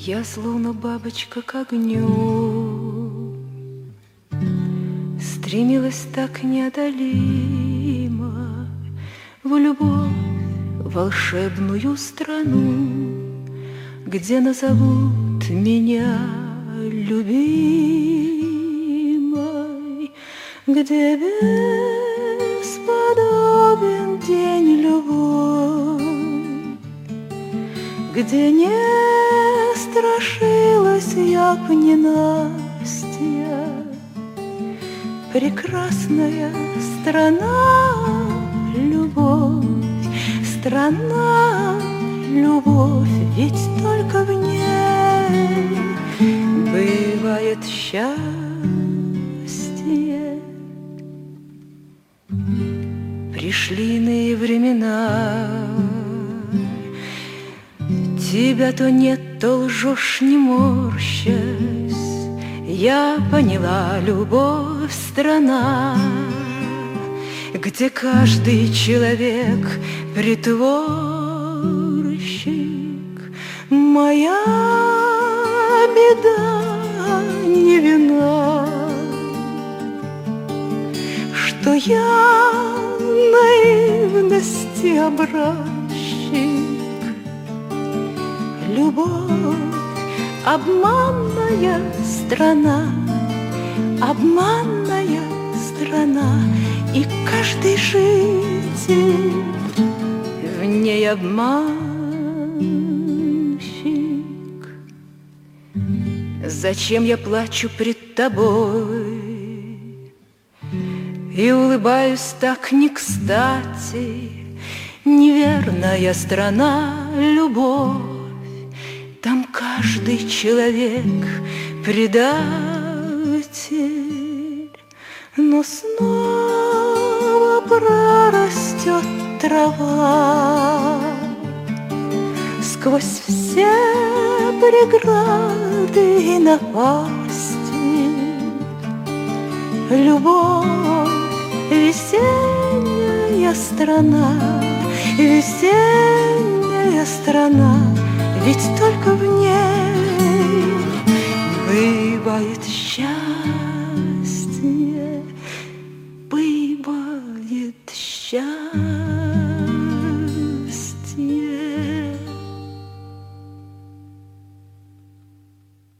Я словно бабочка к огню. Стремилась так неодолимо В любовь, волшебную страну Где назовут меня любимой Где бесподобен день любовь Где нет страшилась я б ненастья. Прекрасная страна, любовь, страна, любовь, ведь только в ней бывает счастье. Пришли времена, тебя то нет, то лжешь, не морщась, Я поняла, любовь страна, Где каждый человек притворщик. Моя беда не вина, Что я наивности образчик, любовь, обманная страна, обманная страна, и каждый житель в ней обманщик. Зачем я плачу пред тобой и улыбаюсь так не кстати? Неверная страна, любовь, каждый человек предатель, Но снова прорастет трава. Сквозь все преграды и напасти Любовь, весенняя страна, Весенняя страна. Ведь только в ней Asia